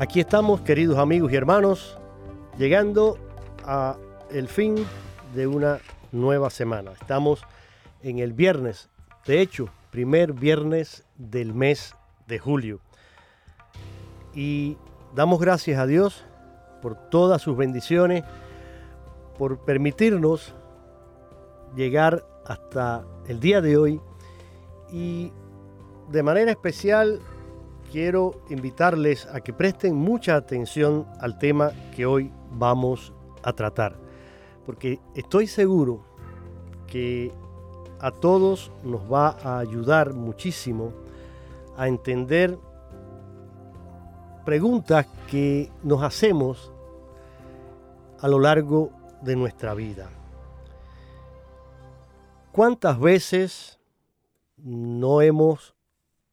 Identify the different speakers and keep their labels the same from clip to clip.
Speaker 1: Aquí estamos, queridos amigos y hermanos, llegando a el fin de una nueva semana. Estamos en el viernes, de hecho, primer viernes del mes de julio. Y damos gracias a Dios por todas sus bendiciones, por permitirnos llegar hasta el día de hoy y de manera especial quiero invitarles a que presten mucha atención al tema que hoy vamos a tratar, porque estoy seguro que a todos nos va a ayudar muchísimo a entender preguntas que nos hacemos a lo largo de nuestra vida. ¿Cuántas veces no hemos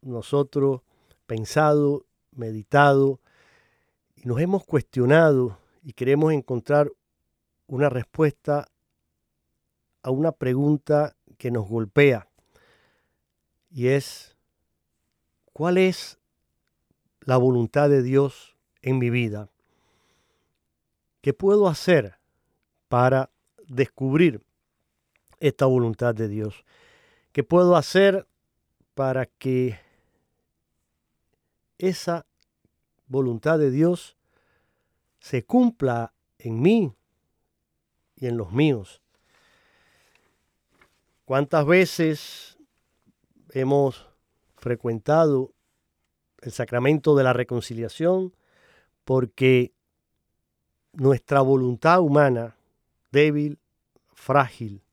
Speaker 1: nosotros pensado, meditado y nos hemos cuestionado y queremos encontrar una respuesta a una pregunta que nos golpea y es, ¿cuál es la voluntad de Dios en mi vida? ¿Qué puedo hacer para descubrir esta voluntad de Dios? ¿Qué puedo hacer para que esa voluntad de Dios se cumpla en mí y en los míos. ¿Cuántas veces hemos frecuentado el sacramento de la reconciliación porque nuestra voluntad humana, débil, frágil,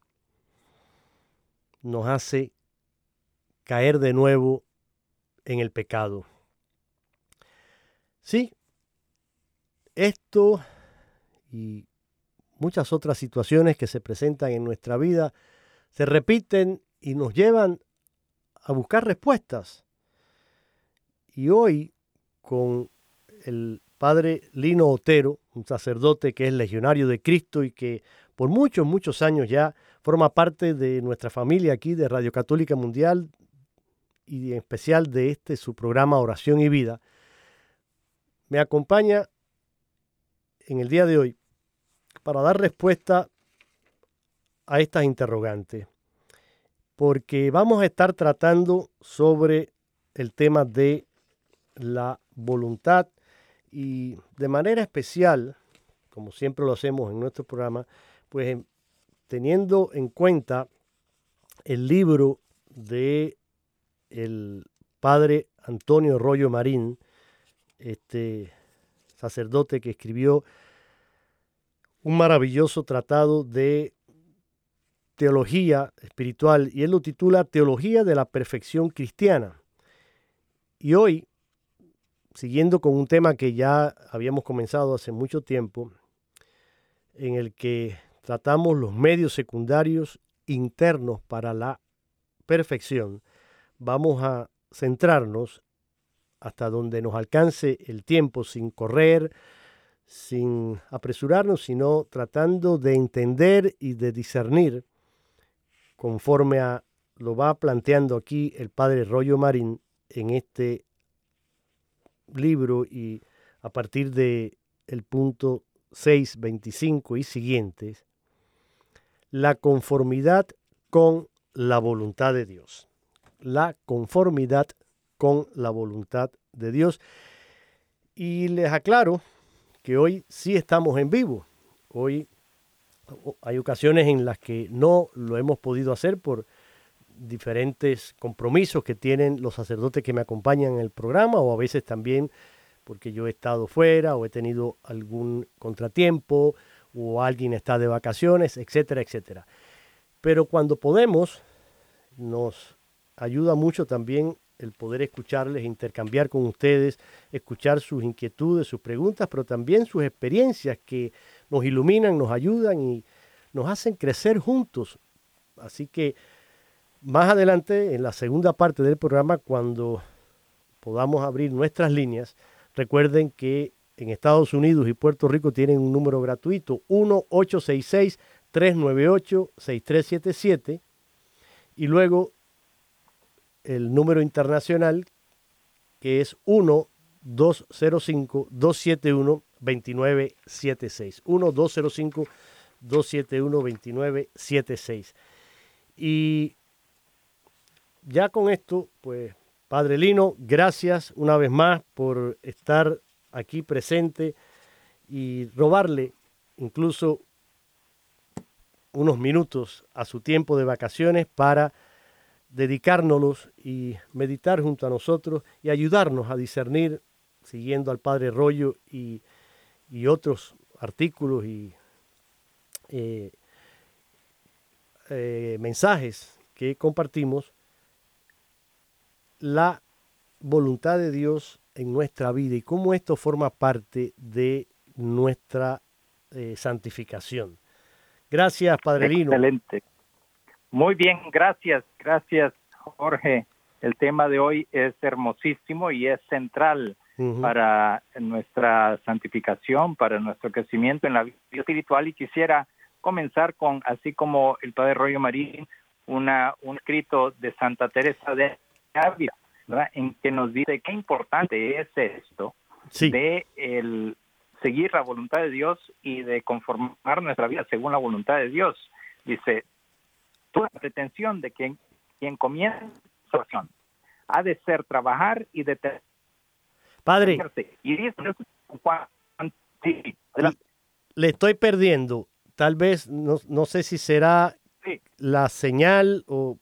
Speaker 1: nos hace caer de nuevo en el pecado? Sí, esto y muchas otras situaciones que se presentan en nuestra vida se repiten y nos llevan a buscar respuestas. Y hoy, con el padre Lino Otero, un sacerdote que es legionario de Cristo y que por muchos, muchos años ya forma parte de nuestra familia aquí de Radio Católica Mundial y en especial de este su programa Oración y Vida, me acompaña en el día de hoy para dar respuesta a estas interrogantes, porque vamos a estar tratando sobre el tema de la voluntad y de manera especial, como siempre lo hacemos en nuestro programa, pues teniendo en cuenta el libro de el padre Antonio Rollo Marín, este sacerdote que escribió un maravilloso tratado de teología espiritual y él lo titula Teología de la Perfección Cristiana. Y hoy, siguiendo con un tema que ya habíamos comenzado hace mucho tiempo, en el que tratamos los medios secundarios internos para la perfección, vamos a centrarnos hasta donde nos alcance el tiempo sin correr, sin apresurarnos, sino tratando de entender y de discernir conforme a lo va planteando aquí el padre Rollo Marín en este libro y a partir de el punto 6.25 y siguientes, la conformidad con la voluntad de Dios. La conformidad con la voluntad de Dios. Y les aclaro que hoy sí estamos en vivo. Hoy hay ocasiones en las que no lo hemos podido hacer por diferentes compromisos que tienen los sacerdotes que me acompañan en el programa o a veces también porque yo he estado fuera o he tenido algún contratiempo o alguien está de vacaciones, etcétera, etcétera. Pero cuando podemos, nos ayuda mucho también el poder escucharles, intercambiar con ustedes, escuchar sus inquietudes, sus preguntas, pero también sus experiencias que nos iluminan, nos ayudan y nos hacen crecer juntos. Así que más adelante, en la segunda parte del programa, cuando podamos abrir nuestras líneas, recuerden que en Estados Unidos y Puerto Rico tienen un número gratuito, 1-866-398-6377, y luego el número internacional que es 1-205-271-2976. 1-205-271-2976. Y ya con esto, pues, Padre Lino, gracias una vez más por estar aquí presente y robarle incluso unos minutos a su tiempo de vacaciones para dedicárnoslos y meditar junto a nosotros y ayudarnos a discernir, siguiendo al Padre Rollo y, otros artículos y eh, eh, mensajes que compartimos, la voluntad de Dios en nuestra vida y cómo esto forma parte de nuestra eh, santificación. Gracias, Padre Lino.
Speaker 2: Excelente. Muy bien, gracias, gracias, Jorge. El tema de hoy es hermosísimo y es central para nuestra santificación, para nuestro crecimiento en la vida espiritual y quisiera comenzar con, así como el Padre Rollo Marín, una, un escrito de Santa Teresa de Ávila, en que nos dice qué importante es esto de el seguir la voluntad de Dios y de conformar nuestra vida según la voluntad de Dios. Dice, toda pretensión de quien, quien comienza oración ha de ser trabajar y de
Speaker 1: Padre, y le estoy perdiendo. Tal vez, no, no sé si será la señal, o,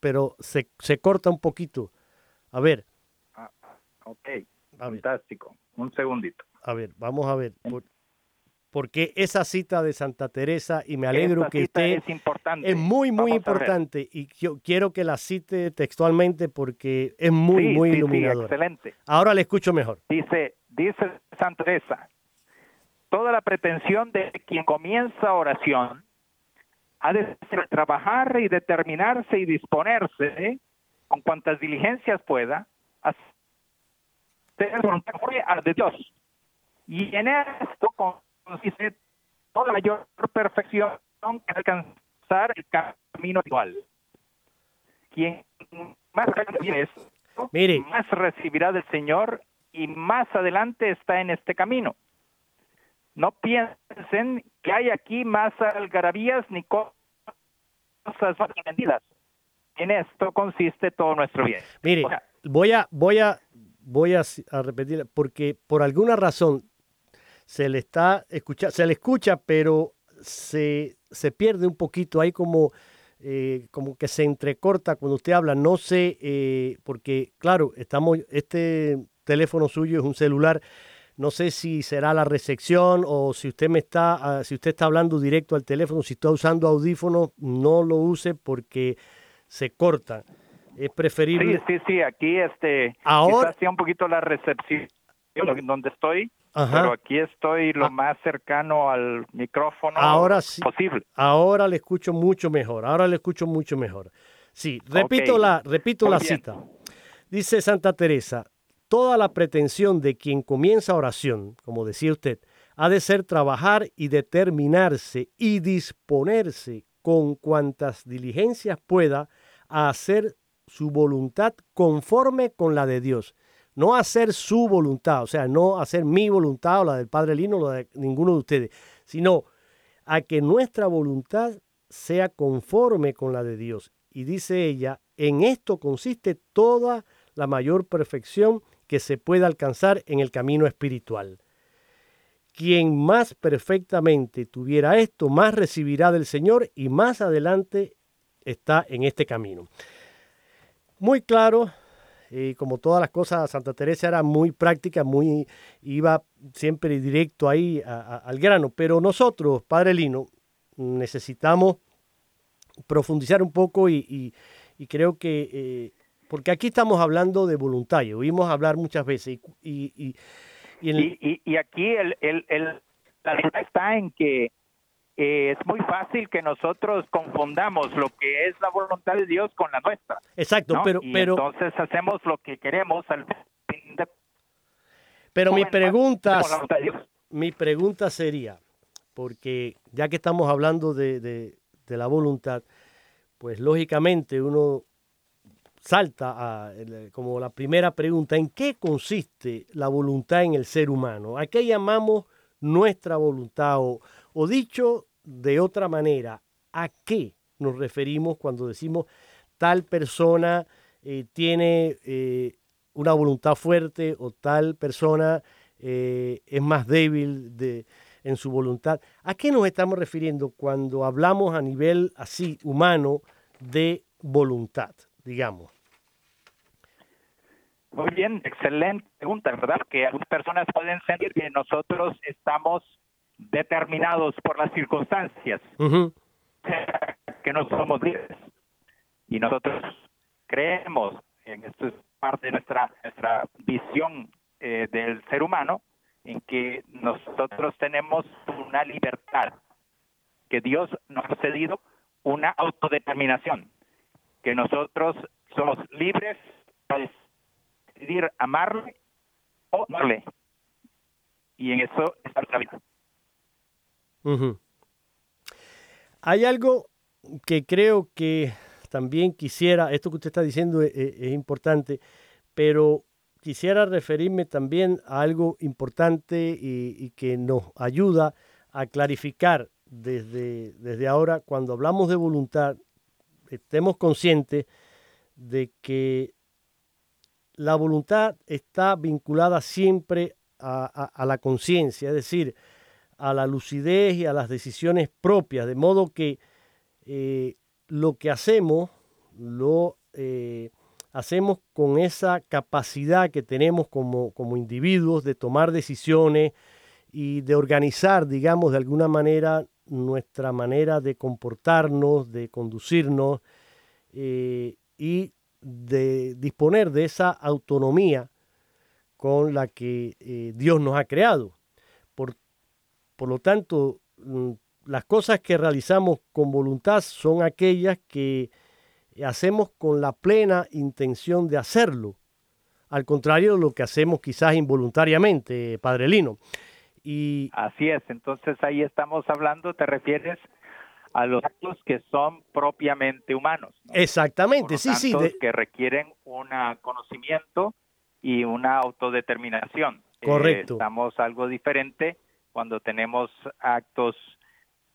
Speaker 1: pero se, se corta un poquito. A ver.
Speaker 2: Ah, ok, fantástico. Un segundito.
Speaker 1: A ver, vamos a ver. Porque esa cita de Santa Teresa, y me alegro que esté.
Speaker 2: Es importante.
Speaker 1: Es muy, muy importante. Y yo quiero que la cite textualmente porque es muy, muy iluminadora.
Speaker 2: excelente.
Speaker 1: Ahora le escucho mejor.
Speaker 2: Dice, dice Santa Teresa: toda la pretensión de quien comienza oración ha de trabajar y determinarse y disponerse con cuantas diligencias pueda, hacer voluntad de Dios. Y en esto consiste toda la mayor perfección que alcanzar el camino igual. Quien más es, Mire. más recibirá del Señor y más adelante está en este camino. No piensen que hay aquí más algarabías ni cosas más vendidas en esto consiste todo nuestro bien.
Speaker 1: Mire, voy a, voy a, voy a, repetir, porque por alguna razón se le está escucha, se le escucha, pero se, se pierde un poquito, hay como, eh, como que se entrecorta cuando usted habla, no sé, eh, porque claro, estamos, este teléfono suyo es un celular, no sé si será la recepción o si usted me está, ah, si usted está hablando directo al teléfono, si está usando audífonos, no lo use porque se corta. Es preferible.
Speaker 2: Sí, sí, sí, aquí este, ahora quizás un poquito la recepción donde estoy, pero aquí estoy lo ah. más cercano al micrófono
Speaker 1: ahora
Speaker 2: posible.
Speaker 1: Ahora le escucho mucho mejor, ahora le escucho mucho mejor. Sí, repito la, repito la cita. Dice Santa Teresa, toda la pretensión de quien comienza oración, como decía usted, ha de ser trabajar y determinarse y disponerse con cuantas diligencias pueda a hacer su voluntad conforme con la de Dios. No hacer su voluntad, o sea, no hacer mi voluntad o la del Padre Lino o la de ninguno de ustedes, sino a que nuestra voluntad sea conforme con la de Dios. Y dice ella, en esto consiste toda la mayor perfección que se puede alcanzar en el camino espiritual. Quien más perfectamente tuviera esto, más recibirá del Señor y más adelante está en este camino. Muy claro, y como todas las cosas, Santa Teresa era muy práctica, muy iba siempre directo ahí al grano, pero nosotros, Padre Lino, necesitamos profundizar un poco y, creo que, eh, porque aquí estamos hablando de voluntad, y oímos hablar muchas veces y,
Speaker 2: y, aquí el, el, la verdad está en que eh, es muy fácil que nosotros confundamos lo que es la voluntad de Dios con la nuestra.
Speaker 1: Exacto, pero, pero
Speaker 2: entonces hacemos lo que queremos al fin de...
Speaker 1: Pero mi pregunta, mi pregunta sería, porque ya que estamos hablando de, de, de la voluntad, pues lógicamente uno salta a, como la primera pregunta, ¿en qué consiste la voluntad en el ser humano? ¿A qué llamamos nuestra voluntad? O, o dicho de otra manera, ¿a qué nos referimos cuando decimos tal persona eh, tiene eh, una voluntad fuerte o tal persona eh, es más débil de, en su voluntad? ¿A qué nos estamos refiriendo cuando hablamos a nivel así humano de voluntad, digamos?
Speaker 2: Muy bien, excelente pregunta, ¿verdad? Que algunas personas pueden sentir que nosotros estamos determinados por las circunstancias, que no somos libres. Y nosotros creemos, en esto es parte de nuestra, nuestra visión eh, del ser humano, en que nosotros tenemos una libertad, que Dios nos ha cedido una autodeterminación, que nosotros somos libres para decidir amarle o no le. Y en eso está nuestra vida.
Speaker 1: Hay algo que creo que también quisiera, esto que usted está diciendo es, importante, pero quisiera referirme también a algo importante y, que nos ayuda a clarificar desde, desde ahora, cuando hablamos de voluntad, estemos conscientes de que la voluntad está vinculada siempre a la conciencia, es decir, a la lucidez y a las decisiones propias, de modo que eh, lo que hacemos lo eh, hacemos con esa capacidad que tenemos como, como individuos de tomar decisiones y de organizar, digamos, de alguna manera nuestra manera de comportarnos, de conducirnos eh, y de disponer de esa autonomía con la que Dios nos ha creado. Por por lo tanto, mm, las cosas que realizamos con voluntad son aquellas que hacemos con la plena intención de hacerlo, al contrario de lo que hacemos quizás involuntariamente, Padre Lino.
Speaker 2: Y... Así es, entonces ahí estamos hablando, te refieres a los actos que son propiamente humanos.
Speaker 1: Exactamente, sí, sí.
Speaker 2: Que requieren un conocimiento y una autodeterminación.
Speaker 1: Correcto.
Speaker 2: estamos algo diferente cuando tenemos actos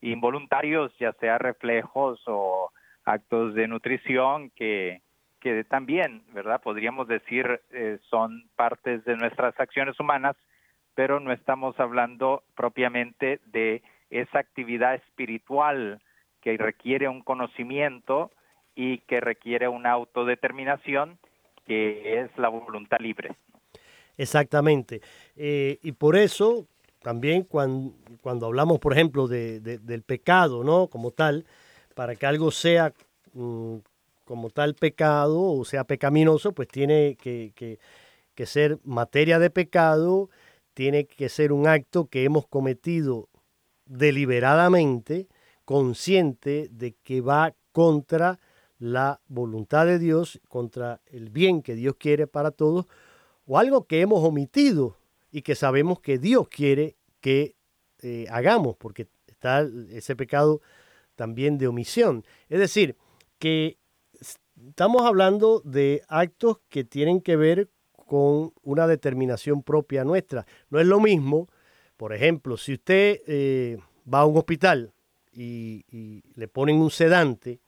Speaker 2: involuntarios, ya sea reflejos o actos de nutrición que, que también, ¿verdad? Podríamos decir eh, son partes de nuestras acciones humanas, pero no estamos hablando propiamente de esa actividad espiritual que requiere un conocimiento y que requiere una autodeterminación que es la voluntad libre.
Speaker 1: Exactamente. Eh, y por eso también cuando, cuando hablamos, por ejemplo, de, del pecado, ¿no? Como tal, para que algo sea mm, como tal pecado o sea pecaminoso, pues tiene que, que, que ser materia de pecado, tiene que ser un acto que hemos cometido deliberadamente, consciente de que va contra la voluntad de Dios, contra el bien que Dios quiere para todos, o algo que hemos omitido y que sabemos que Dios quiere que eh, hagamos, porque está ese pecado también de omisión. Es decir, que estamos hablando de actos que tienen que ver con una determinación propia nuestra. No es lo mismo, por ejemplo, si usted eh, va a un hospital y, le ponen un sedante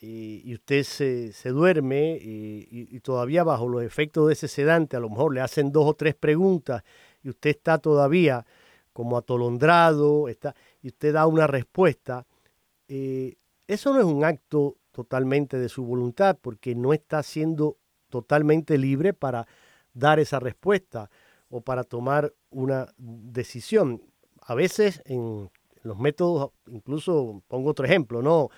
Speaker 1: y, usted se, duerme y, todavía bajo los efectos de ese sedante, a lo mejor le hacen dos o tres preguntas y usted está todavía como atolondrado está, y usted da una respuesta, eh, eso no es un acto totalmente de su voluntad porque no está siendo totalmente libre para dar esa respuesta o para tomar una decisión. A veces en los métodos, incluso pongo otro ejemplo, ¿no?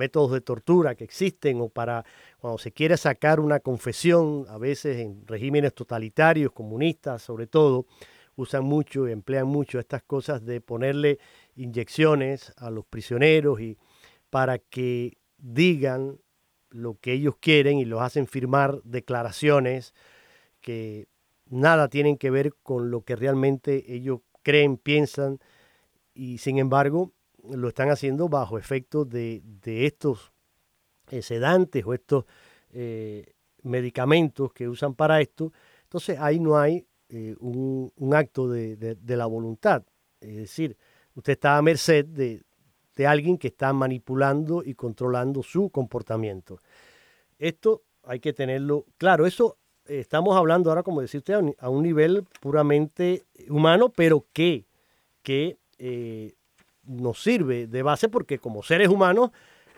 Speaker 1: Métodos de tortura que existen o para cuando se quiere sacar una confesión, a veces en regímenes totalitarios, comunistas sobre todo, usan mucho y emplean mucho estas cosas de ponerle inyecciones a los prisioneros y para que digan lo que ellos quieren y los hacen firmar declaraciones que nada tienen que ver con lo que realmente ellos creen, piensan y sin embargo lo están haciendo bajo efecto de, estos eh, sedantes o estos eh, medicamentos que usan para esto. Entonces ahí no hay eh, un, acto de, de, la voluntad. Es decir, usted está a merced de, de alguien que está manipulando y controlando su comportamiento. Esto hay que tenerlo claro. Eso estamos hablando ahora, como decía usted, a un, nivel puramente humano, pero que, que nos sirve de base porque como seres humanos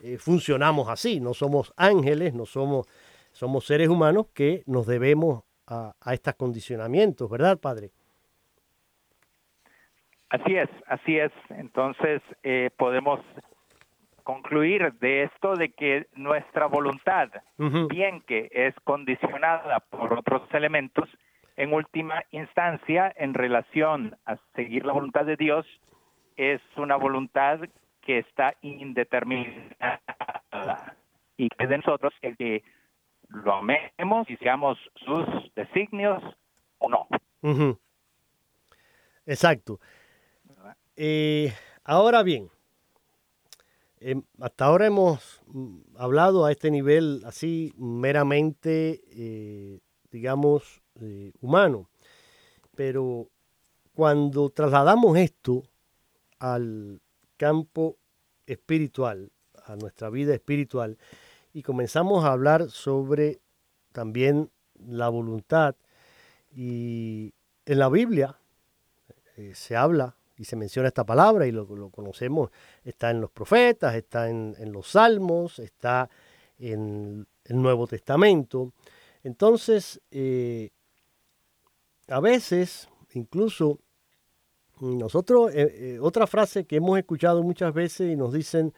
Speaker 1: eh, funcionamos así. No somos ángeles, no somos, somos seres humanos que nos debemos a, a estos condicionamientos, ¿verdad, Padre?
Speaker 2: Así es, así es. Entonces eh, podemos concluir de esto de que nuestra voluntad, bien que es condicionada por otros elementos, en última instancia, en relación a seguir la voluntad de Dios, es una voluntad que está indeterminada y que de nosotros el que lo amemos y seamos sus designios o no.
Speaker 1: Exacto. Eh, ahora bien, em, hasta ahora hemos mm, hablado a este nivel así meramente, eh, digamos, eh, humano, pero cuando trasladamos esto al campo espiritual, a nuestra vida espiritual, y comenzamos a hablar sobre también la voluntad, y en la Biblia se habla y se menciona esta palabra y lo, conocemos, está en los profetas, está en, los salmos, está en el Nuevo Testamento. Entonces, eh, a veces, incluso nosotros, eh, eh, otra frase que hemos escuchado muchas veces y nos dicen,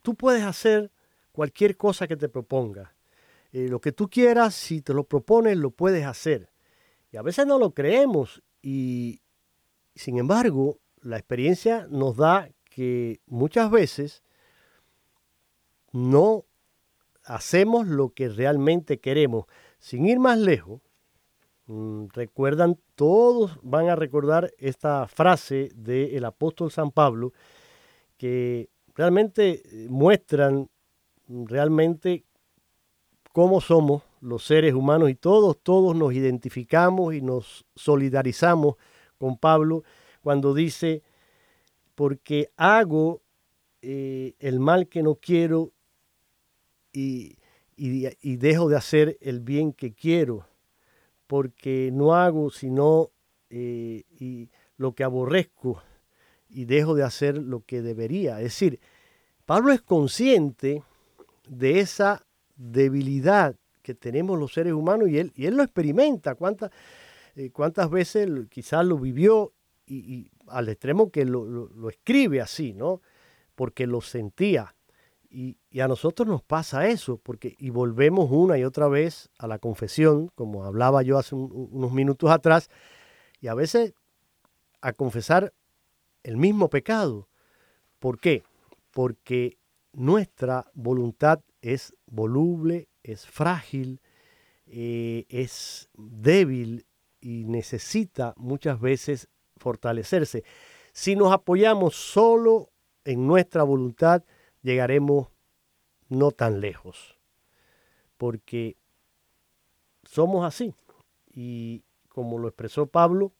Speaker 1: tú puedes hacer cualquier cosa que te proponga. lo que tú quieras, si te lo propones, lo puedes hacer. Y a veces no lo creemos y, sin embargo, la experiencia nos da que muchas veces no hacemos lo que realmente queremos. Sin ir más lejos, recuerdan, todos van a recordar esta frase del apóstol San Pablo, que realmente eh, muestran realmente cómo somos los seres humanos y todos, todos nos identificamos y nos solidarizamos con Pablo cuando dice, porque hago eh, el mal que no quiero y, dejo de hacer el bien que quiero, porque no hago sino eh, y lo que aborrezco y dejo de hacer lo que debería. Es decir, Pablo es consciente de esa debilidad que tenemos los seres humanos y él, y él lo experimenta. ¿Cuántas, eh, cuántas veces quizás lo vivió y, al extremo que lo, escribe así, ¿no? Porque lo sentía. Y, a nosotros nos pasa eso, porque y volvemos una y otra vez a la confesión, como hablaba yo hace unos minutos atrás, y a veces a confesar el mismo pecado. ¿Por qué? Porque nuestra voluntad es voluble, es frágil, eh, es débil y necesita muchas veces fortalecerse. Si nos apoyamos solo en nuestra voluntad, llegaremos no tan lejos, porque somos así. Y como lo expresó Pablo,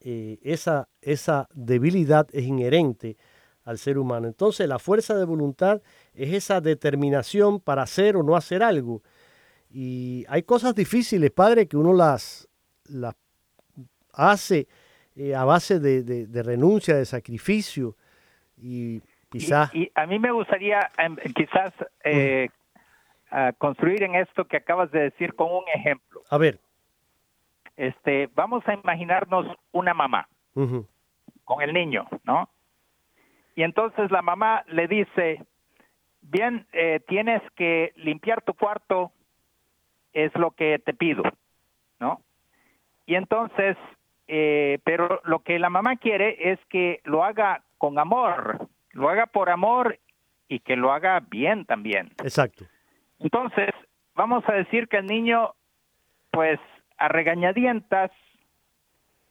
Speaker 1: eh, esa, esa debilidad es inherente al ser humano. Entonces la fuerza de voluntad es esa determinación para hacer o no hacer algo. Y hay cosas difíciles, Padre, que uno las, las hace eh, a base de, renuncia, de sacrificio. Y
Speaker 2: Y, a mí me gustaría em, quizás eh, construir en esto que acabas de decir con un ejemplo.
Speaker 1: A ver.
Speaker 2: Este, vamos a imaginarnos una mamá con el niño, ¿no? Y entonces la mamá le dice, bien, eh, tienes que limpiar tu cuarto, es lo que te pido, ¿no? Y entonces, eh, pero lo que la mamá quiere es que lo haga con amor, lo haga por amor y que lo haga bien también.
Speaker 1: Exacto.
Speaker 2: Entonces, vamos a decir que el niño, pues, a regañadientas,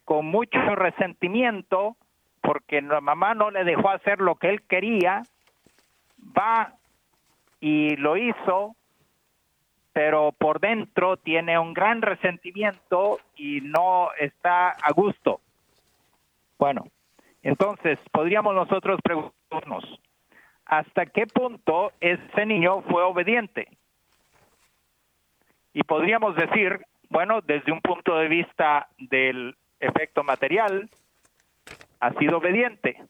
Speaker 2: con mucho resentimiento, porque la mamá no le dejó hacer lo que él quería, va y lo hizo, pero por dentro tiene un gran resentimiento y no está a gusto. Bueno, entonces podríamos nosotros ¿hasta qué punto ese niño fue obediente? Y podríamos decir, bueno, desde un punto de vista del efecto material, ha sido obediente,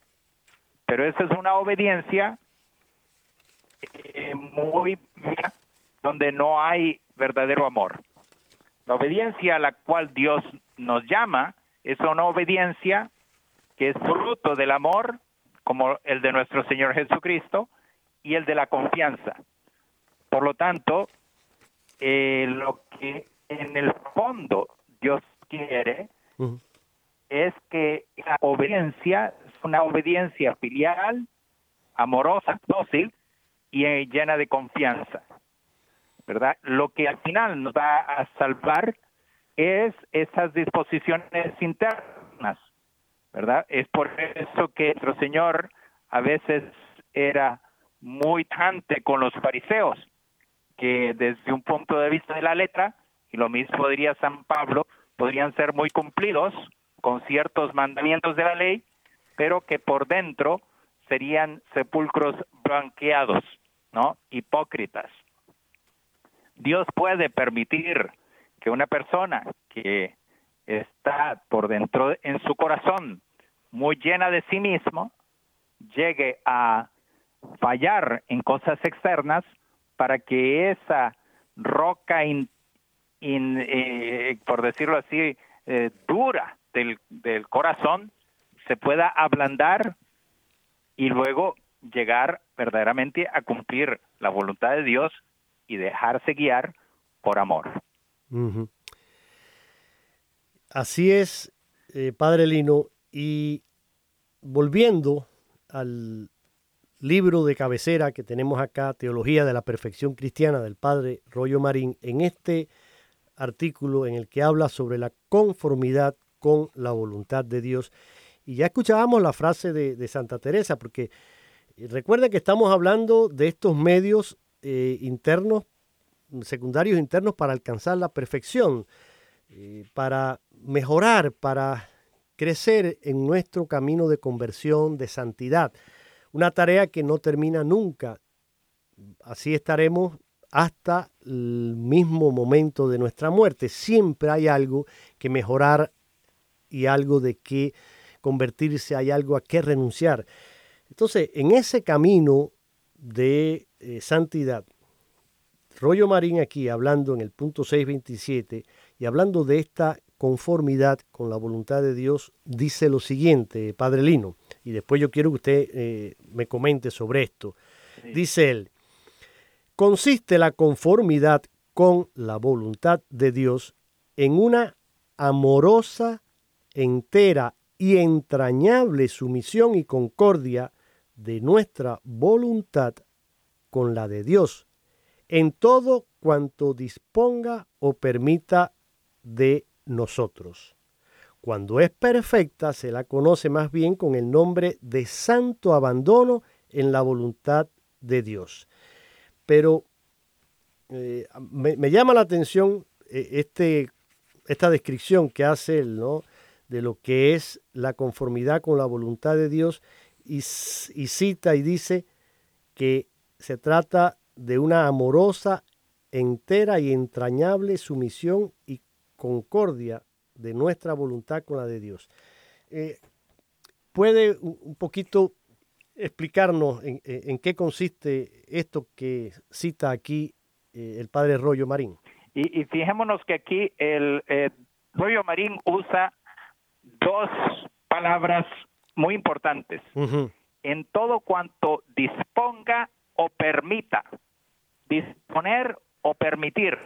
Speaker 2: pero esa es una obediencia eh, muy donde no hay verdadero amor. La obediencia a la cual Dios nos llama es una obediencia que es fruto del amor, como el de nuestro Señor Jesucristo, y el de la confianza. Por lo tanto, eh, lo que en el fondo Dios quiere es que la obediencia una obediencia filial, amorosa, dócil y eh, llena de confianza. ¿Verdad? Lo que al final nos va a salvar es esas disposiciones internas, ¿verdad? Es por eso que nuestro Señor a veces era muy tante con los fariseos, que desde un punto de vista de la letra, y lo mismo diría San Pablo, podrían ser muy cumplidos, con ciertos mandamientos de la ley, pero que por dentro serían sepulcros blanqueados, ¿no? Hipócritas. Dios puede permitir que una persona que está por dentro en su corazón muy llena de sí mismo llegue a fallar en cosas externas para que esa roca, eh, por decirlo así, eh, dura del, del corazón se pueda ablandar y luego llegar verdaderamente a cumplir la voluntad de Dios y dejarse guiar por amor.
Speaker 1: Así es, eh, Padre Lino, y volviendo al libro de cabecera que tenemos acá, Teología de la Perfección Cristiana del Padre Rollo Marín, en este artículo en el que habla sobre la conformidad con la voluntad de Dios. Y ya escuchábamos la frase de, Santa Teresa, porque eh, recuerden que estamos hablando de estos medios eh, internos, secundarios internos para alcanzar la perfección, eh, para mejorar, para crecer en nuestro camino de conversión, de santidad. Una tarea que no termina nunca. Así estaremos hasta el mismo momento de nuestra muerte. Siempre hay algo que mejorar y algo de que convertirse, hay algo a qué renunciar. Entonces, en ese camino de eh, santidad, Rollo Marín aquí, hablando en el punto 627 y hablando de esta conformidad con la voluntad de Dios, dice lo siguiente, Padre Lino, y después yo quiero que usted eh, me comente sobre esto. Dice él, consiste la conformidad con la voluntad de Dios en una amorosa entera y entrañable sumisión y concordia de nuestra voluntad con la de Dios en todo cuanto disponga o permita de nosotros. Cuando es perfecta, se la conoce más bien con el nombre de santo abandono en la voluntad de Dios. Pero eh, me, llama la atención eh, este, esta descripción que hace él, ¿no? de lo que es la conformidad con la voluntad de Dios y, y cita y dice que se trata de una amorosa, entera y entrañable sumisión y concordia de nuestra voluntad con la de Dios. Eh, ¿Puede un poquito explicarnos en, qué consiste esto que cita aquí eh, el padre Rollo Marín?
Speaker 2: Y, fijémonos que aquí el eh, Rollo Marín usa dos palabras muy importantes. En todo cuanto disponga o permita. Disponer o permitir.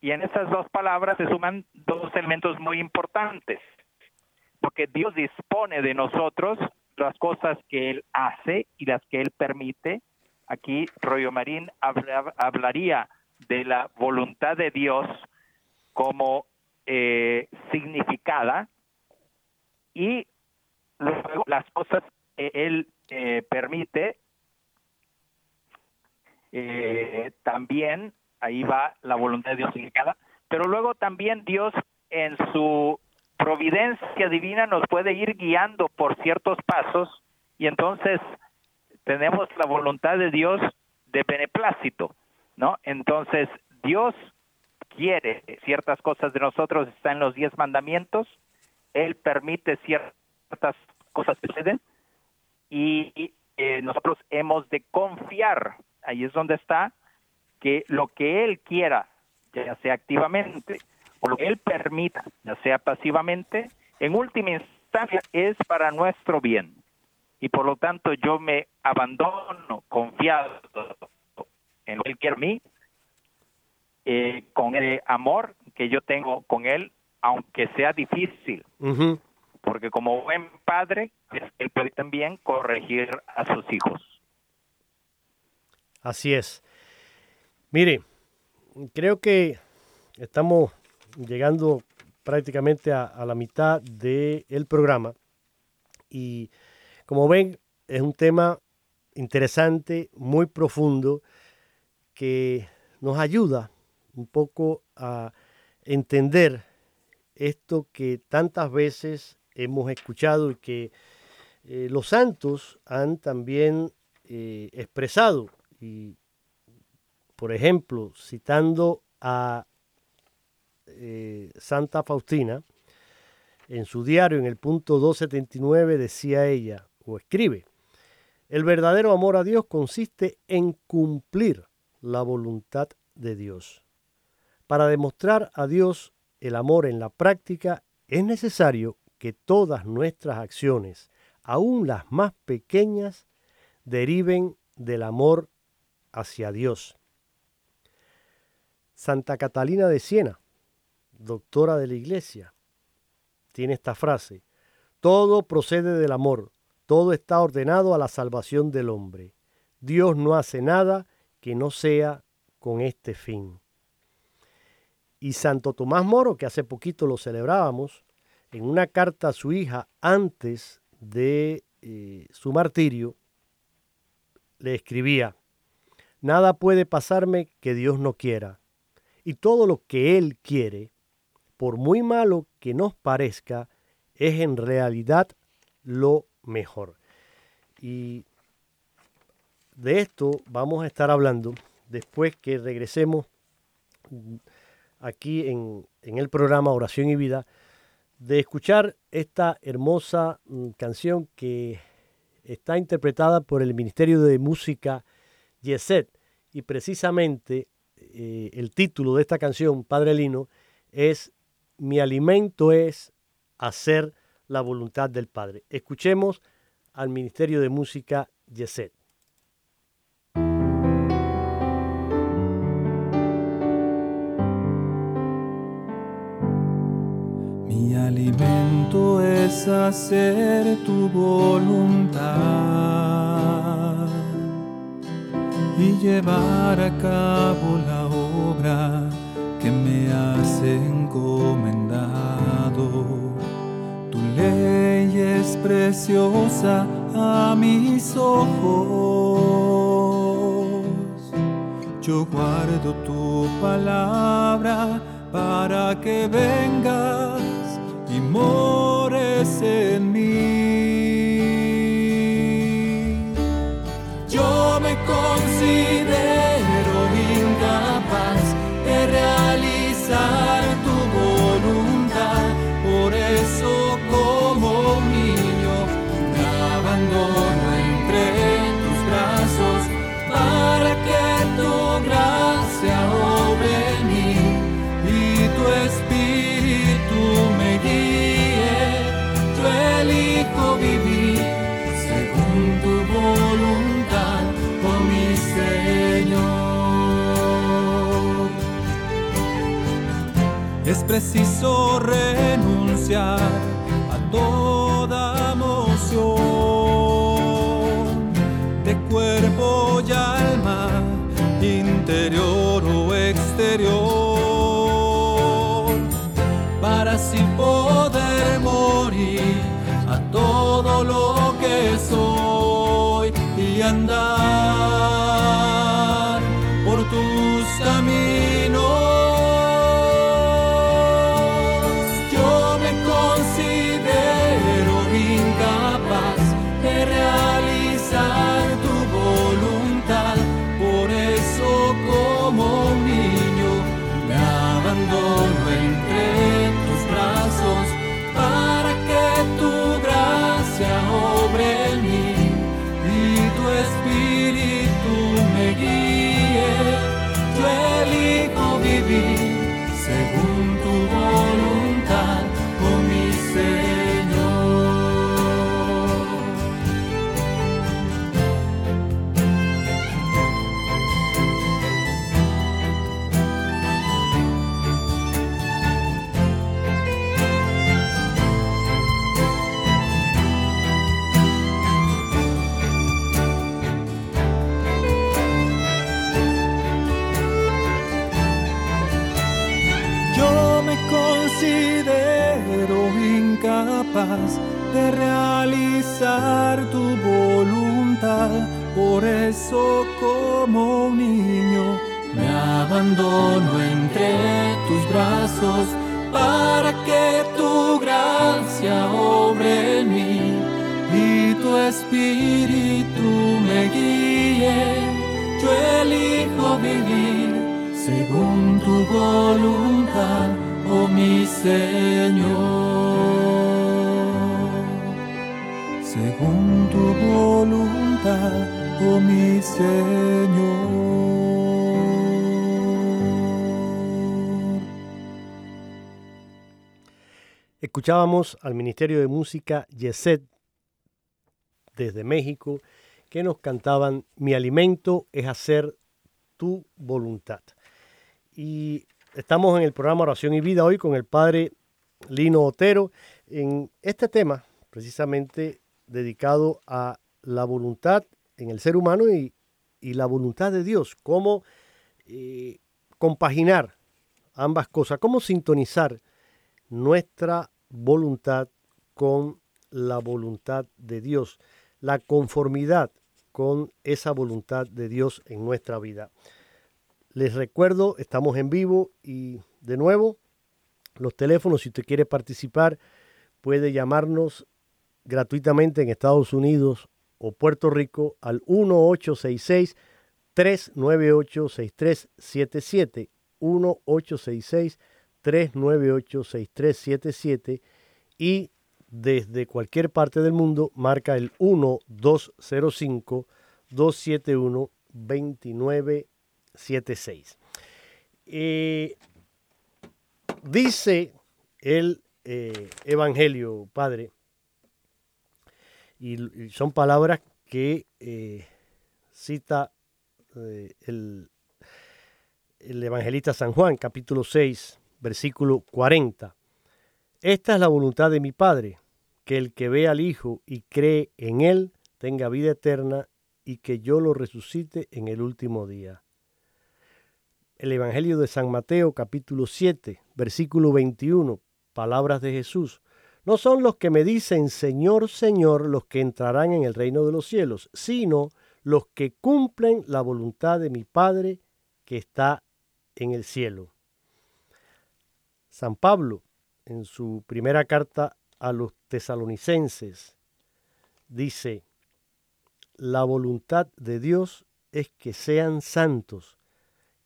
Speaker 2: Y en esas dos palabras se suman dos elementos muy importantes, porque Dios dispone de nosotros las cosas que Él hace y las que Él permite. Aquí Rollo Marín hablaría de la voluntad de Dios como eh, significada y luego las cosas que Él eh, permite eh, también ahí va la voluntad de Dios significada, pero luego también Dios en su providencia divina nos puede ir guiando por ciertos pasos y entonces tenemos la voluntad de Dios de beneplácito, ¿no? Entonces Dios quiere ciertas cosas de nosotros, está en los diez mandamientos, Él permite ciertas cosas que suceden y eh, nosotros hemos de confiar, ahí es donde está, que lo que él quiera, ya sea activamente o lo que él permita, ya sea pasivamente, en última instancia es para nuestro bien. Y por lo tanto yo me abandono confiado en lo que él quiere a mí, eh, con el amor que yo tengo con él, aunque sea difícil. Porque como buen padre, él puede también corregir a sus hijos.
Speaker 1: Así es. Mire, creo que estamos llegando prácticamente a, la mitad del programa y como ven es un tema interesante, muy profundo, que nos ayuda un poco a entender esto que tantas veces hemos escuchado y que eh, los santos han también eh, expresado y por ejemplo, citando a eh, Santa Faustina, en su diario, en el punto 279, decía ella, o escribe, el verdadero amor a Dios consiste en cumplir la voluntad de Dios. Para demostrar a Dios el amor en la práctica, es necesario que todas nuestras acciones, aun las más pequeñas, deriven del amor hacia Dios. Santa Catalina de Siena, doctora de la Iglesia, tiene esta frase, todo procede del amor, todo está ordenado a la salvación del hombre. Dios no hace nada que no sea con este fin. Y Santo Tomás Moro, que hace poquito lo celebrábamos, en una carta a su hija antes de eh, su martirio, le escribía, Nada puede pasarme que Dios no quiera y todo lo que Él quiere, por muy malo que nos parezca, es en realidad lo mejor. Y de esto vamos a estar hablando después que regresemos aquí en, el programa Oración y Vida, de escuchar esta hermosa mm, canción que está interpretada por el Ministerio de Música Yeset y precisamente eh, el título de esta canción, Padre Lino, es Mi alimento es hacer la voluntad del Padre. Escuchemos al Ministerio de Música Yeset.
Speaker 3: Mi alimento es hacer tu voluntad llevar a cabo la obra que me has encomendado. Tu ley es preciosa a mis ojos. Yo guardo tu palabra para que vengas y mores en mí. Yo preciso renunciar a toda emoción de cuerpo y alma, interior o exterior, me considero incapaz de realizar tu voluntad, por eso como un niño me abandono entre tus brazos para que tu gracia obre en mí y tu espíritu me guíe. Yo elijo vivir según tu voluntad, oh mi Señor. Según tu voluntad, oh mi Señor.
Speaker 1: Escuchábamos al Ministerio de Música Yeset desde México que nos cantaban Mi alimento es hacer tu voluntad. Y estamos en el programa Oración y Vida hoy con el padre Lino Otero en este tema precisamente dedicado a la voluntad en el ser humano y, la voluntad de Dios, cómo eh, compaginar ambas cosas, cómo sintonizar nuestra voluntad con la voluntad de Dios, la conformidad con esa voluntad de Dios en nuestra vida. Les recuerdo, estamos en vivo y de nuevo, los teléfonos, si usted quiere participar, puede llamarnos gratuitamente en Estados Unidos o Puerto Rico al 1866 398 6377 1866 398 6377 y desde cualquier parte del mundo marca el 1205 271 2976. Eh, dice el eh, Evangelio, Padre, y, y son palabras que eh, cita eh, el, el evangelista San Juan, capítulo 6, versículo 40. Esta es la voluntad de mi Padre, que el que ve al Hijo y cree en Él tenga vida eterna y que yo lo resucite en el último día. El Evangelio de San Mateo capítulo 7, versículo 21, palabras de Jesús. No son los que me dicen Señor, Señor los que entrarán en el reino de los cielos, sino los que cumplen la voluntad de mi Padre que está en el cielo. San Pablo, en su primera carta a los tesalonicenses, dice, la voluntad de Dios es que sean santos,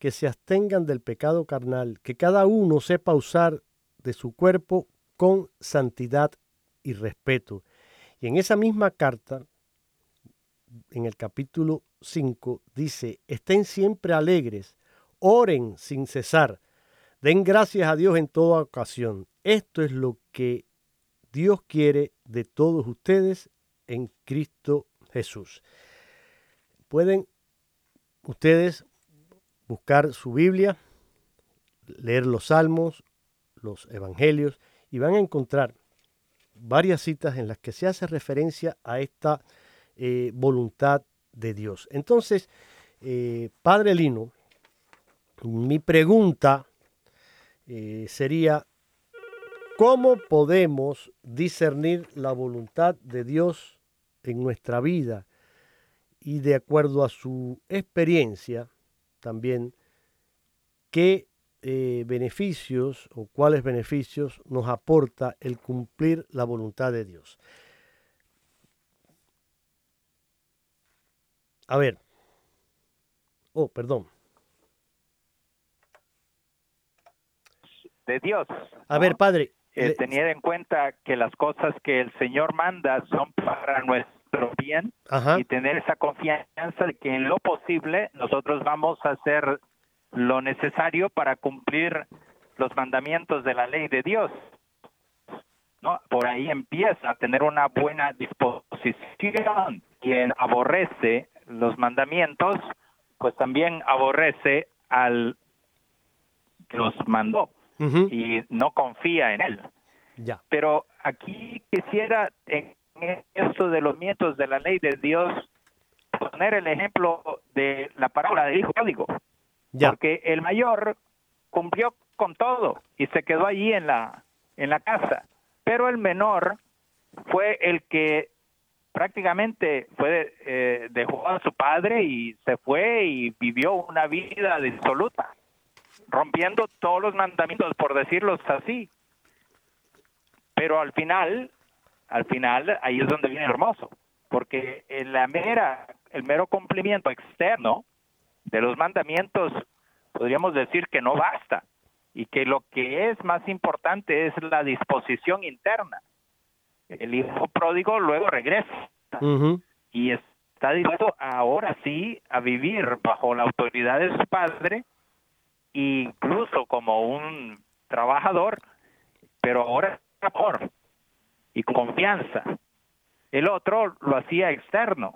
Speaker 1: que se abstengan del pecado carnal, que cada uno sepa usar de su cuerpo con santidad y respeto. Y en esa misma carta, en el capítulo 5, dice, estén siempre alegres, oren sin cesar, den gracias a Dios en toda ocasión. Esto es lo que Dios quiere de todos ustedes en Cristo Jesús. Pueden ustedes buscar su Biblia, leer los salmos, los evangelios y van a encontrar varias citas en las que se hace referencia a esta eh, voluntad de Dios. Entonces, eh, Padre Lino, mi pregunta eh, sería, ¿cómo podemos discernir la voluntad de Dios en nuestra vida y de acuerdo a su experiencia también qué eh, beneficios o cuáles beneficios nos aporta el cumplir la voluntad de Dios. A ver. Oh, perdón.
Speaker 2: De Dios.
Speaker 1: A ver, padre.
Speaker 2: Eh, tener en cuenta que las cosas que el Señor manda son para nuestro bien y tener esa confianza de que en lo posible nosotros vamos a hacer lo necesario para cumplir los mandamientos de la ley de Dios. ¿no? Por ahí empieza a tener una buena disposición. Quien aborrece los mandamientos, pues también aborrece al que los mandó y no confía en él.
Speaker 1: Ya.
Speaker 2: Pero aquí quisiera, en esto de los mientos de la ley de Dios, poner el ejemplo de la parábola del hijo pródigo. Ya. Porque el mayor cumplió con todo y se quedó allí en la, en la casa. Pero el menor fue el que prácticamente fue eh, dejó a su padre y se fue y vivió una vida disoluta rompiendo todos los mandamientos, por decirlos así. Pero al final, al final, ahí es donde viene hermoso, porque en la mera, el mero cumplimiento externo de los mandamientos, podríamos decir que no basta, y que lo que es más importante es la disposición interna. El hijo pródigo luego regresa y está dispuesto ahora sí a vivir bajo la autoridad de su padre incluso como un trabajador, pero ahora por y con confianza. El otro lo hacía externo.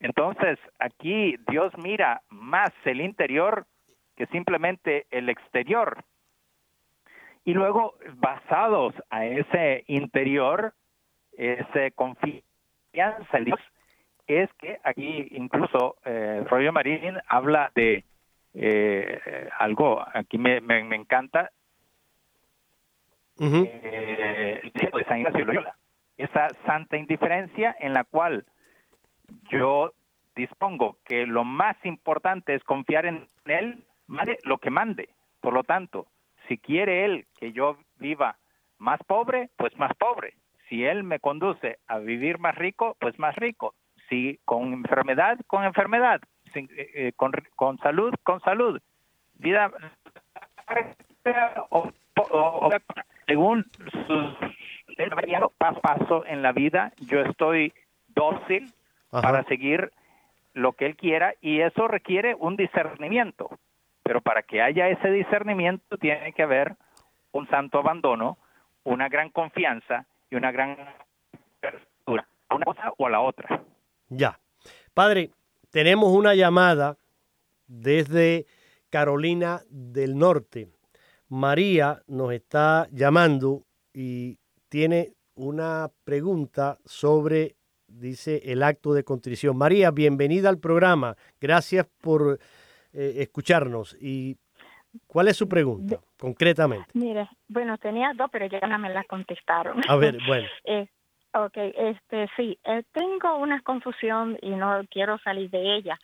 Speaker 2: Entonces, aquí Dios mira más el interior que simplemente el exterior. Y luego, basados a ese interior, esa confianza en Dios, es que aquí incluso eh, Marín habla de eh, algo aquí me, me, encanta eh, Ignacio Loyola. Esa santa indiferencia en la cual yo dispongo que lo más importante es confiar en él mande lo que mande. Por lo tanto si quiere él que yo viva más pobre pues más pobre. Si él me conduce a vivir más rico pues más rico. Si con enfermedad con enfermedad. Eh, eh, con, con, salud, con salud. Vida o, según sus paso a paso en la vida, yo estoy dócil para seguir lo que él quiera y eso requiere un discernimiento. Pero para que haya ese discernimiento tiene que haber un santo abandono, una gran confianza y una gran apertura a una cosa o a la otra.
Speaker 1: Ya. Padre, tenemos una llamada desde Carolina del Norte. María nos está llamando y tiene una pregunta sobre dice el acto de contrición. María, bienvenida al programa. Gracias por eh, escucharnos. ¿Y cuál es su pregunta, concretamente?
Speaker 4: Mire, bueno, tenía dos, pero ya no me las contestaron.
Speaker 1: A ver, bueno.
Speaker 4: eh, ok, este, sí, eh, tengo una confusión y no quiero salir de ella.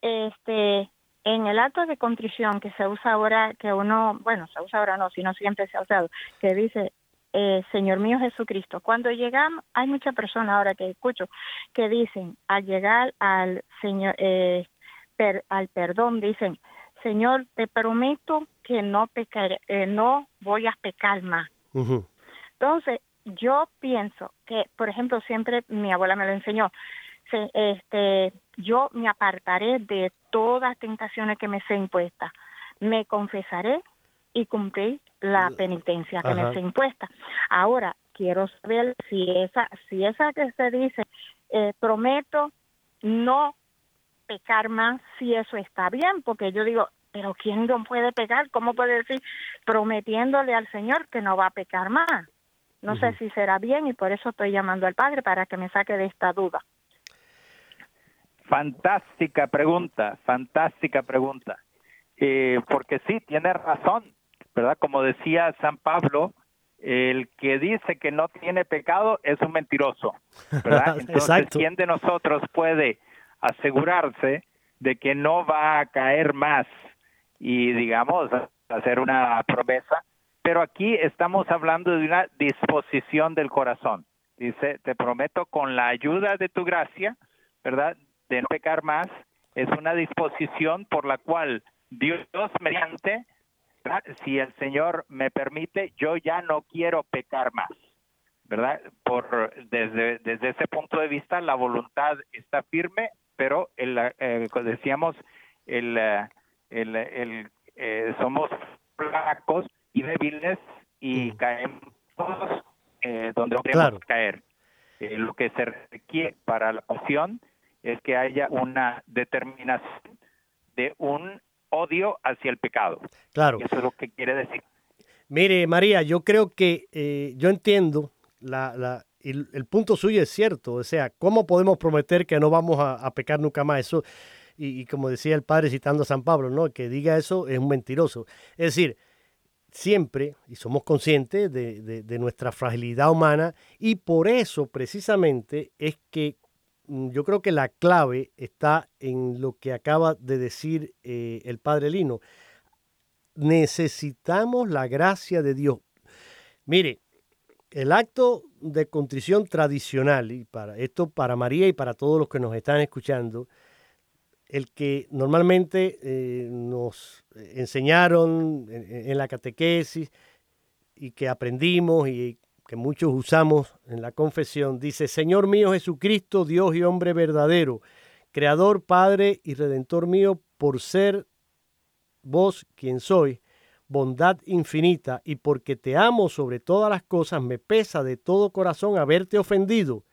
Speaker 4: Este, en el acto de contrición que se usa ahora, que uno, bueno, se usa ahora no, sino siempre se ha usado, que dice, eh, Señor mío Jesucristo. Cuando llegamos, hay muchas personas ahora que escucho que dicen, al llegar al Señor, eh, al perdón, dicen, Señor, te prometo que no pecaré, eh, no voy a pecar más. Entonces, yo pienso que, por ejemplo, siempre mi abuela me lo enseñó, este, yo me apartaré de todas tentaciones que me sea impuesta, me confesaré y cumplir la penitencia que me sea impuesta. Ahora, quiero saber si esa, si esa que se dice, eh, prometo no pecar más, si eso está bien, porque yo digo, pero ¿quién no puede pecar? ¿Cómo puede decir prometiéndole al Señor que no va a pecar más? No sé si será bien y por eso estoy llamando al Padre para que me saque de esta duda.
Speaker 2: Fantástica pregunta, fantástica pregunta. Eh, porque sí, tiene razón, ¿verdad? Como decía San Pablo, el que dice que no tiene pecado es un mentiroso, ¿verdad? Entonces, ¿quién de nosotros puede asegurarse de que no va a caer más y, digamos, hacer una promesa? Pero aquí estamos hablando de una disposición del corazón. Dice, te prometo con la ayuda de tu gracia, ¿verdad? De no pecar más, es una disposición por la cual Dios mediante si el Señor me permite, yo ya no quiero pecar más, ¿verdad? Por desde desde ese punto de vista la voluntad está firme, pero el, eh, decíamos el eh, el, el eh, somos flacos y débiles y mm. caemos donde no caer. lo que se requiere para la pasión es que haya una determinación de un odio hacia el pecado.
Speaker 1: Claro.
Speaker 2: Eso es lo que quiere decir.
Speaker 1: Mire, María, yo creo que eh, yo entiendo la, la el, punto suyo es cierto. O sea, ¿cómo podemos prometer que no vamos a, pecar nunca más? Eso, y, como decía el padre citando a San Pablo, ¿no? Que diga eso es un mentiroso. Es decir, siempre, y somos conscientes de, de nuestra fragilidad humana, y por eso precisamente es que yo creo que la clave está en lo que acaba de decir eh, el padre Lino. Necesitamos la gracia de Dios. Mire, el acto de contrición tradicional, y para esto para María y para todos los que nos están escuchando, el que normalmente eh, nos enseñaron en, en, la catequesis y que aprendimos y que muchos usamos en la confesión, dice, Señor mío Jesucristo, Dios y hombre verdadero, Creador, Padre y Redentor mío, por ser vos quien soy, bondad infinita, y porque te amo sobre todas las cosas, me pesa de todo corazón haberte ofendido.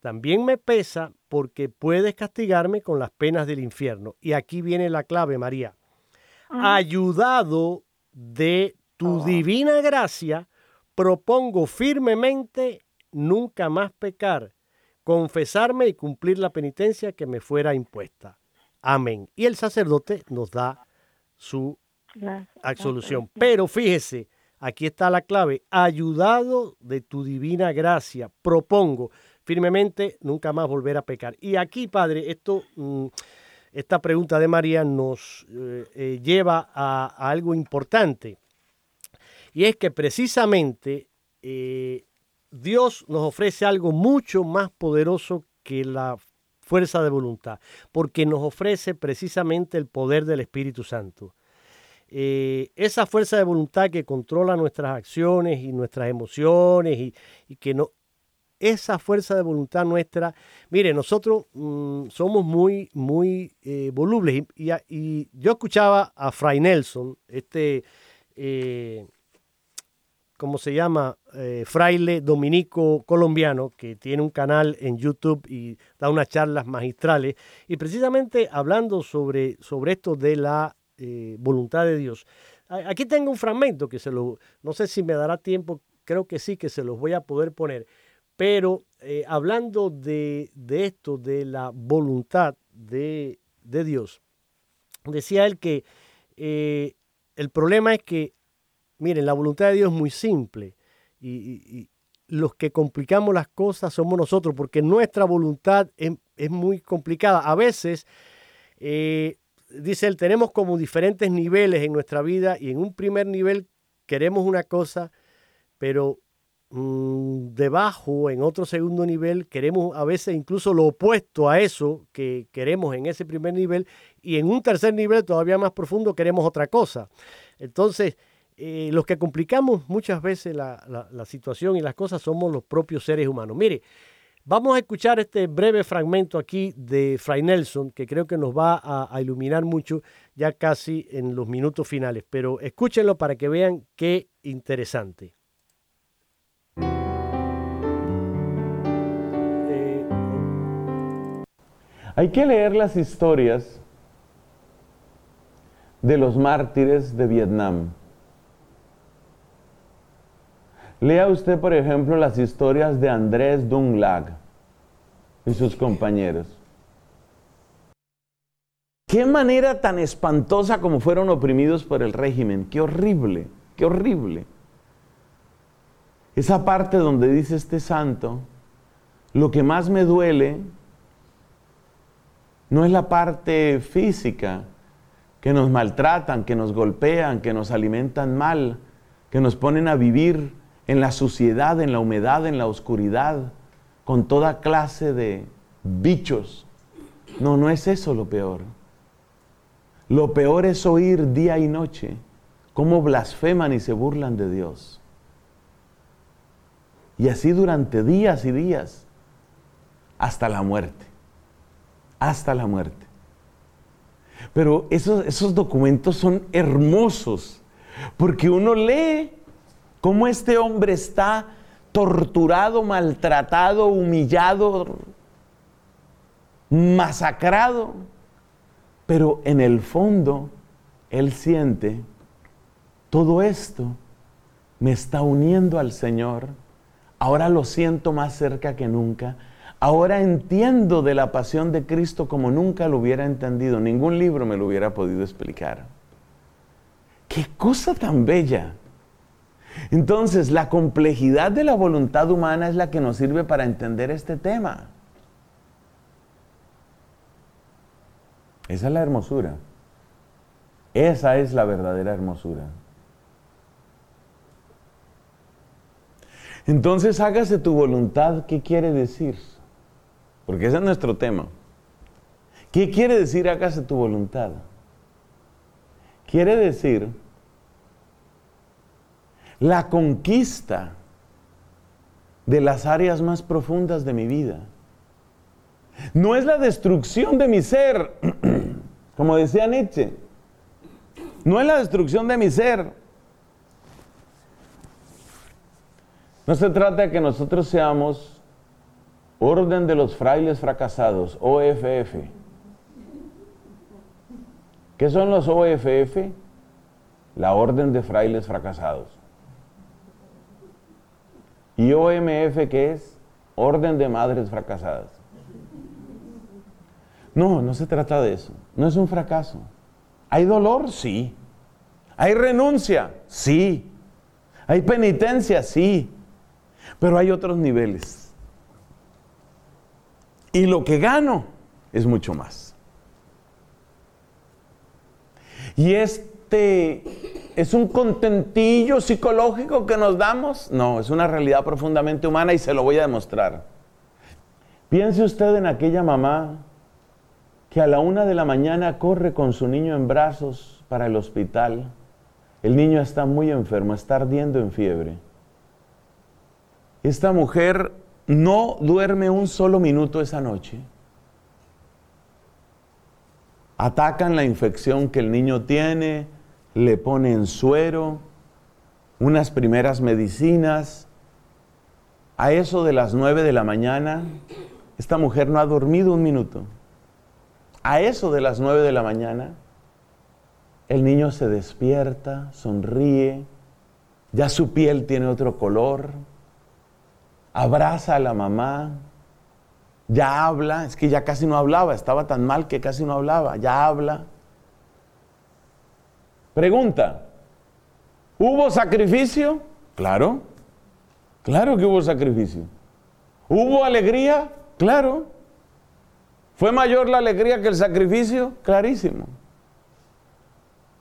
Speaker 1: También me pesa porque puedes castigarme con las penas del infierno. Y aquí viene la clave, María. Ayudado de tu oh. divina gracia, propongo firmemente nunca más pecar, confesarme y cumplir la penitencia que me fuera impuesta. Amén. Y el sacerdote nos da su absolución. Pero fíjese, aquí está la clave, ayudado de tu divina gracia, propongo firmemente nunca más volver a pecar. Y aquí, Padre, esto, mm, esta pregunta de María nos eh, eh, lleva a algo importante. Y es que precisamente eh, Dios nos ofrece algo mucho más poderoso que la fuerza de voluntad, porque nos ofrece precisamente el poder del Espíritu Santo. Eh, esa fuerza de voluntad que controla nuestras acciones y nuestras emociones y, que no, esa fuerza de voluntad nuestra, mire, nosotros mm, somos muy, muy eh, volubles y, yo escuchaba a Fray Nelson, este como se llama, eh, fraile dominico colombiano, que tiene un canal en YouTube y da unas charlas magistrales, y precisamente hablando sobre, sobre esto de la eh, voluntad de Dios. Aquí tengo un fragmento que se lo, no sé si me dará tiempo, creo que sí, que se los voy a poder poner, pero eh, hablando de, esto, de la voluntad de, Dios, decía él que el problema es que, miren, la voluntad de Dios es muy simple y, los que complicamos las cosas somos nosotros, porque nuestra voluntad es, muy complicada. A veces, eh, dice él, tenemos como diferentes niveles en nuestra vida y en un primer nivel queremos una cosa, pero mm, debajo, en otro segundo nivel, queremos a veces incluso lo opuesto a eso que queremos en ese primer nivel y en un tercer nivel todavía más profundo queremos otra cosa. Entonces, eh, los que complicamos muchas veces la, situación y las cosas somos los propios seres humanos. Mire, vamos a escuchar este breve fragmento aquí de Fray Nelson, que creo que nos va a, iluminar mucho ya casi en los minutos finales, pero escúchenlo para que vean qué interesante.
Speaker 5: Eh, Hay que leer las historias de los mártires de Vietnam. Lea usted, por ejemplo, las historias de Andrés Dunglag y sus compañeros. Qué manera tan espantosa como fueron oprimidos por el régimen. Qué horrible, qué horrible. Esa parte donde dice este santo, lo que más me duele no es la parte física, que nos maltratan, que nos golpean, que nos alimentan mal, que nos ponen a vivir en la suciedad, en la humedad, en la oscuridad, con toda clase de bichos. No, no es eso lo peor. Lo peor es oír día y noche cómo blasfeman y se burlan de Dios. Y así durante días y días, hasta la muerte. Hasta la muerte. Pero esos, esos documentos son hermosos, porque uno lee cómo este hombre está torturado, maltratado, humillado, masacrado, pero en el fondo él siente, todo esto me está uniendo al Señor, ahora lo siento más cerca que nunca, ahora entiendo de la pasión de Cristo como nunca lo hubiera entendido, ningún libro me lo hubiera podido explicar. Qué cosa tan bella entonces, la complejidad de la voluntad humana es la que nos sirve para entender este tema. Esa es la hermosura. Esa es la verdadera hermosura. Entonces, hágase tu voluntad, ¿qué quiere decir? Porque ese es nuestro tema. ¿Qué quiere decir hágase tu voluntad? Quiere decir la conquista de las áreas más profundas de mi vida. No es la destrucción de mi ser, como decía Nietzsche. No es la destrucción de mi ser. No se trata de que nosotros seamos Orden de los Frailes Fracasados, OFF. ¿Qué son los OFF? La Orden de Frailes Fracasados. ¿Y OMF qué es? Orden de Madres Fracasadas. No, no se trata de eso. No es un fracaso. ¿Hay dolor? Sí. ¿Hay renuncia? Sí. ¿Hay penitencia? Sí. Pero hay otros niveles. Y lo que gano es mucho más. Y este ¿Es un contentillo psicológico que nos damos? No, es una realidad profundamente humana y se lo voy a demostrar. Piense usted en aquella mamá que a la una de la mañana corre con su niño en brazos para el hospital. El niño está muy enfermo, está ardiendo en fiebre. Esta mujer no duerme un solo minuto esa noche. Atacan la infección que el niño tiene, le ponen suero, unas primeras medicinas. A eso de las nueve de la mañana, esta mujer no ha dormido un minuto. A eso de las nueve de la mañana, el niño se despierta, sonríe, ya su piel tiene otro color, abraza a la mamá, ya habla, es que ya casi no hablaba, estaba tan mal que casi no hablaba, ya habla. Pregunta, ¿hubo sacrificio? Claro, claro que hubo sacrificio. ¿Hubo alegría? Claro. ¿Fue mayor la alegría que el sacrificio? Clarísimo.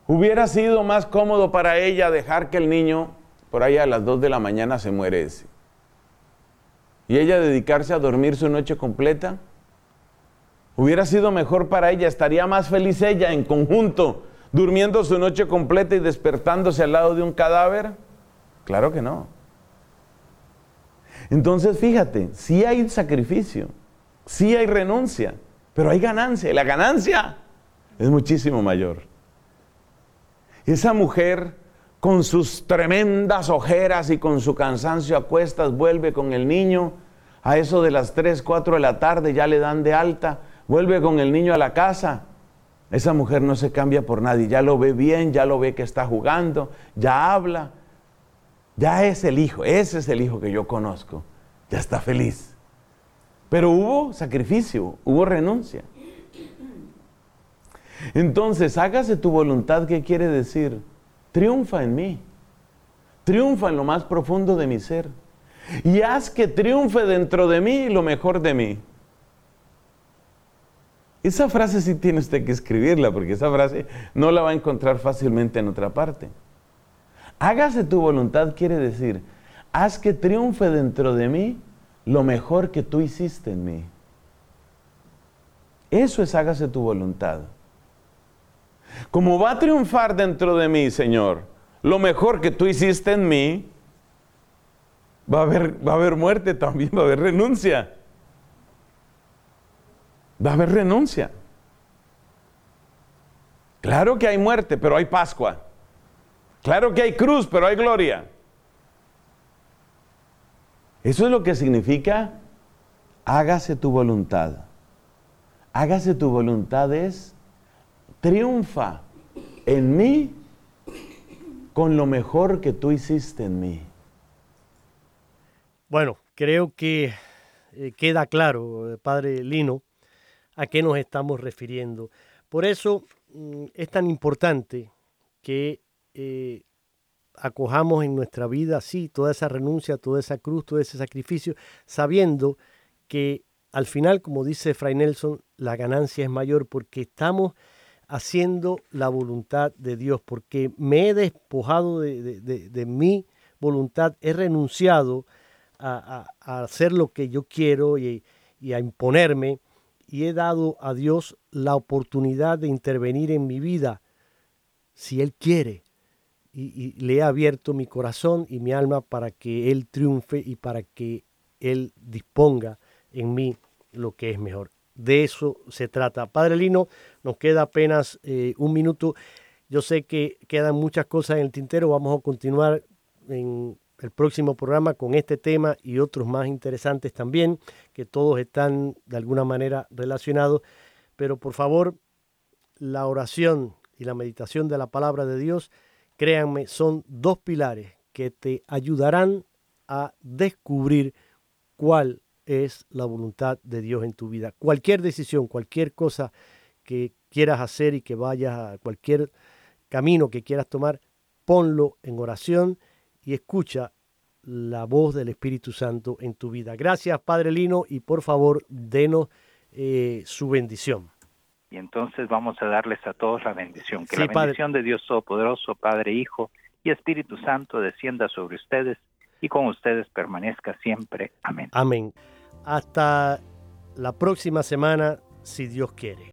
Speaker 5: ¿Hubiera sido más cómodo para ella dejar que el niño por ahí a las 2 de la mañana se muere ese? ¿Y ella dedicarse a dormir su noche completa? Hubiera sido mejor para ella, estaría más feliz ella en conjunto, durmiendo su noche completa y despertándose al lado de un cadáver. Claro que no. Entonces, fíjate, sí hay sacrificio, sí hay renuncia, pero hay ganancia. Y la ganancia es muchísimo mayor. Esa mujer con sus tremendas ojeras y con su cansancio a cuestas vuelve con el niño. A eso de las 3, 4 de la tarde ya le dan de alta, vuelve con el niño a la casa. Esa mujer no se cambia por nadie, ya lo ve bien, ya lo ve que está jugando, ya habla, ya es el hijo, ese es el hijo que yo conozco. Ya está feliz. Pero hubo sacrificio, hubo renuncia. Entonces, hágase tu voluntad, ¿qué quiere decir? Triunfa en mí. Triunfa en lo más profundo de mi ser. Y haz que triunfe dentro de mí lo mejor de mí. Esa frase sí tiene usted que escribirla, porque esa frase no la va a encontrar fácilmente en otra parte. Hágase tu voluntad quiere decir, haz que triunfe dentro de mí lo mejor que tú hiciste en mí. Eso es hágase tu voluntad. Como va a triunfar dentro de mí, Señor, lo mejor que tú hiciste en mí, va a haber, va a haber muerte también, va a haber renuncia. Va a haber renuncia. Claro que hay muerte, pero hay Pascua. Claro que hay cruz, pero hay gloria. Eso es lo que significa hágase tu voluntad. Hágase tu voluntad es triunfa en mí con lo mejor que tú hiciste en mí.
Speaker 1: Bueno, creo que eh, queda claro, eh, Padre Lino, a qué nos estamos refiriendo. Por eso mm, es tan importante que eh, acojamos en nuestra vida, sí, toda esa renuncia, toda esa cruz, todo ese sacrificio, sabiendo que al final, como dice Fray Nelson, la ganancia es mayor porque estamos haciendo la voluntad de Dios, porque me he despojado de, mi voluntad, he renunciado a, hacer lo que yo quiero y a imponerme, y he dado a Dios la oportunidad de intervenir en mi vida si Él quiere y, le he abierto mi corazón y mi alma para que Él triunfe y para que Él disponga en mí lo que es mejor. De eso se trata. Padre Lino, nos queda apenas eh, un minuto. Yo sé que quedan muchas cosas en el tintero. Vamos a continuar en el próximo programa con este tema y otros más interesantes también, que todos están de alguna manera relacionados. Pero por favor, la oración y la meditación de la palabra de Dios Créanme, son dos pilares que te ayudarán a descubrir cuál es la voluntad de Dios en tu vida. Cualquier decisión, cualquier cosa que quieras hacer y que vayas a cualquier camino que quieras tomar, ponlo en oración y escucha la voz del Espíritu Santo en tu vida. Gracias, Padre Lino, y por favor, denos eh, su bendición.
Speaker 2: Y entonces vamos a darles a todos la bendición. Que la bendición de Dios Todopoderoso, Padre, Hijo y Espíritu Santo descienda sobre ustedes y con ustedes permanezca siempre. Amén.
Speaker 1: Amén. Hasta la próxima semana, si Dios quiere.